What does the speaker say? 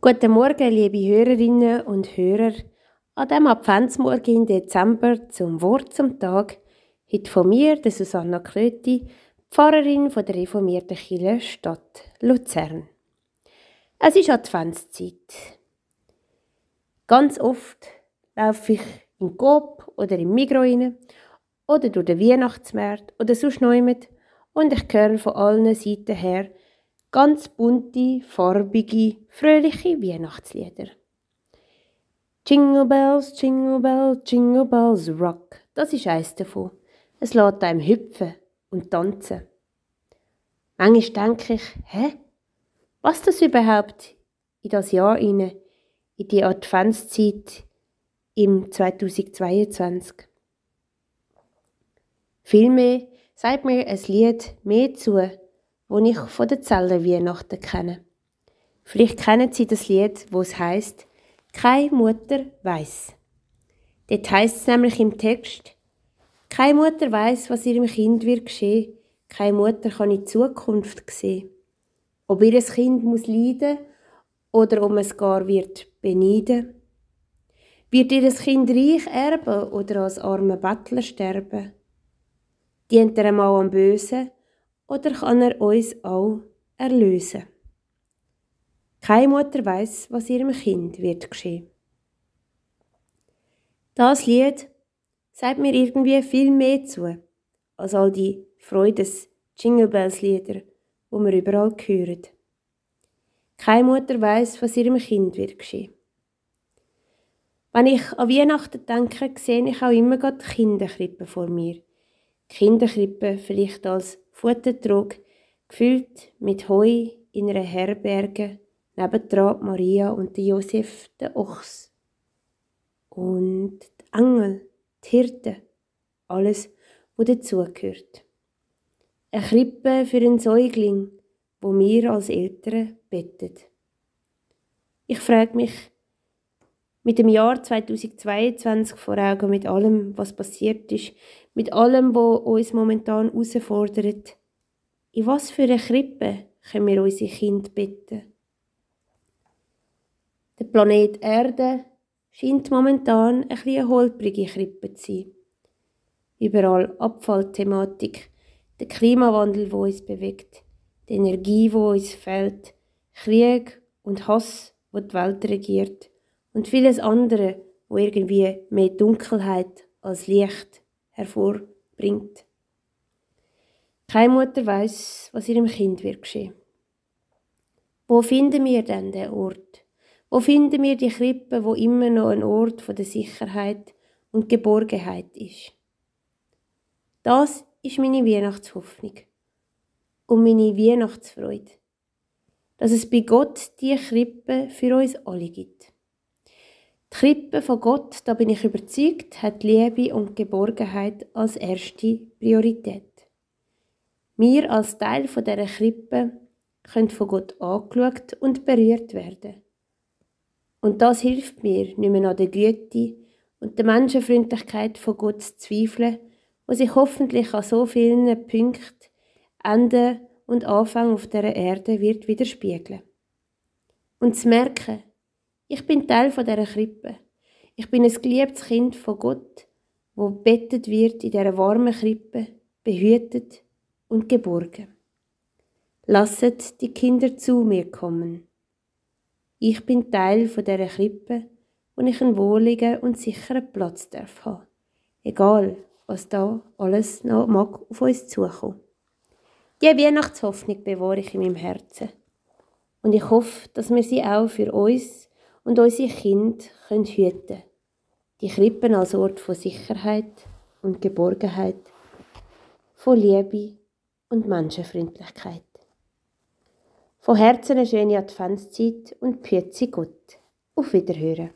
Guten Morgen, liebe Hörerinnen und Hörer. An diesem Adventsmorgen im Dezember zum Wort zum Tag. Heute von mir, der Susanna Klöti, Pfarrerin von der reformierten Kirche Stadt Luzern. Es ist Adventszeit. Ganz oft laufe ich in Coop oder im Migros rein oder durch den Weihnachtsmarkt oder sonst noch und ich höre von allen Seiten her, ganz bunte, farbige, fröhliche Weihnachtslieder. Jingle Bells, Jingle Bells, Jingle Bells Rock. Das ist eines davon. Es lässt einem hüpfen und tanzen. Manchmal denke ich, hä? Was das überhaupt in das Jahr inne, in die Adventszeit im 2022? Vielmehr sagt mir ein Lied mehr zu, wo ich von der Zeller Weihnachten kenne. Vielleicht kennen Sie das Lied, wo es heißt: Keine Mutter weiß. Dort heißt es nämlich im Text: Keine Mutter weiß, was ihrem Kind wird geschehen. Keine Mutter kann in die Zukunft sehen. Ob ihr Kind muss leiden oder ob es gar wird beneiden. Wird ihr Kind reich erben oder als armer Bettler sterben? Dient er einmal am Bösen oder kann er uns auch erlösen? Keine Mutter weiß, was ihrem Kind wird geschehen. Das Lied sagt mir irgendwie viel mehr zu als all die Freudes Jingle Bells Lieder, wo wir überall hören. Keine Mutter weiß, was ihrem Kind wird geschehen. Wenn ich an Weihnachten denke, sehe ich auch immer die Kinderkrippe vor mir. Kinderkrippe vielleicht als Futtertrog, gefüllt mit Heu in einer Herberge, nebendran Maria und Josef, der Ochs. Und die Engel, die Hirten, alles, was dazugehört. Eine Krippe für einen Säugling, wo wir als Eltern bettet. Ich frage mich, mit dem Jahr 2022 vor Augen, mit allem, was passiert ist, mit allem, was uns momentan herausfordert, in was für eine Krippe können wir unsere Kinder bitten? Der Planet Erde scheint momentan ein eine holprige Krippe zu sein. Überall Abfallthematik, der Klimawandel, wo uns bewegt, die Energie, wo uns fehlt, Krieg und Hass, wo die Welt regiert und vieles andere, wo irgendwie mehr Dunkelheit als Licht hervorbringt. Keine Mutter weiß, was ihrem Kind wird geschehen. Wo finden wir denn den Ort? Wo finden wir die Krippe, wo immer noch ein Ort von der Sicherheit und Geborgenheit ist? Das ist meine Weihnachtshoffnung und meine Weihnachtsfreude, dass es bei Gott die Krippe für uns alle gibt. Die Krippe von Gott, da bin ich überzeugt, hat Liebe und Geborgenheit als erste Priorität. Wir als Teil von dieser Krippe können von Gott angeschaut und berührt werden. Und das hilft mir, nicht mehr an der Güte und der Menschenfreundlichkeit von Gott zu zweifeln, wo sich hoffentlich an so vielen Punkten Ende und Anfang auf der Erde wird widerspiegeln. Und zu merken, ich bin Teil von dieser Krippe. Ich bin ein geliebtes Kind von Gott, wo bettet wird in dieser warmen Krippe, behütet und geborgen. Lasset die Kinder zu mir kommen. Ich bin Teil von dieser Krippe, wo ich einen wohligen und sicheren Platz darf haben. Egal, was da alles noch mag auf uns zukommen. Die Weihnachtshoffnung bewahre ich in meinem Herzen. Und ich hoffe, dass wir sie auch für uns und unsere Kinder können hüten. Die Krippen als Ort von Sicherheit und Geborgenheit, von Liebe und Menschenfreundlichkeit. Von Herzen eine schöne Adventszeit und Pützi Gott. Auf Wiederhören.